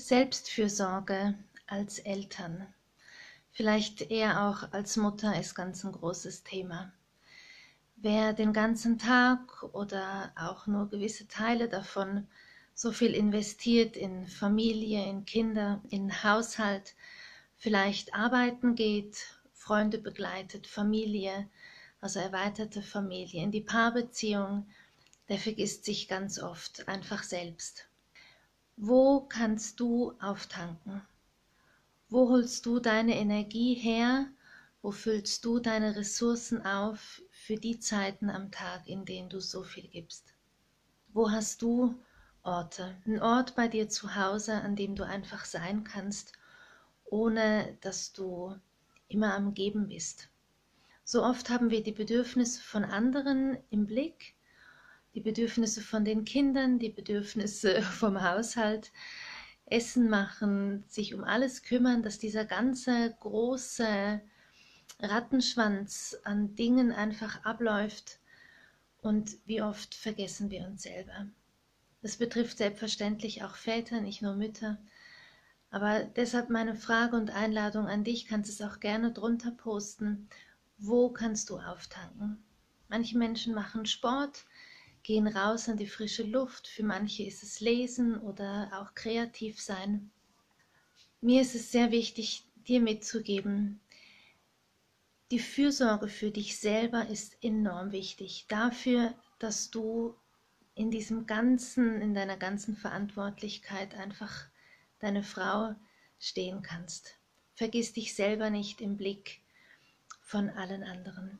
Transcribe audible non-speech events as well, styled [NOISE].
Selbstfürsorge als Eltern, vielleicht eher auch als Mutter ist ganz ein großes Thema. Wer den ganzen Tag oder auch nur gewisse Teile davon so viel investiert in Familie, in Kinder, in Haushalt, vielleicht arbeiten geht, Freunde begleitet, Familie, also erweiterte Familie, in die Paarbeziehung, der vergisst sich ganz oft einfach selbst. Wo kannst du auftanken? Wo holst du deine Energie her? Wo füllst du deine Ressourcen auf für die Zeiten am Tag, in denen du so viel gibst? Wo hast du Orte? Ein Ort bei dir zu Hause, an dem du einfach sein kannst, ohne dass du immer am Geben bist. So oft haben wir die Bedürfnisse von anderen im Blick die Bedürfnisse von den Kindern, die Bedürfnisse [LAUGHS] vom Haushalt, Essen machen, sich um alles kümmern, dass dieser ganze große Rattenschwanz an Dingen einfach abläuft und wie oft vergessen wir uns selber. Das betrifft selbstverständlich auch Väter, nicht nur Mütter. Aber deshalb meine Frage und Einladung an dich, kannst es auch gerne drunter posten. Wo kannst du auftanken? Manche Menschen machen Sport, gehen raus an die frische Luft. Für manche ist es Lesen oder auch kreativ sein. Mir ist es sehr wichtig, dir mitzugeben, die Fürsorge für dich selber ist enorm wichtig. Dafür, dass du in diesem ganzen, in deiner ganzen Verantwortlichkeit einfach deine Frau stehen kannst. Vergiss dich selber nicht im Blick von allen anderen.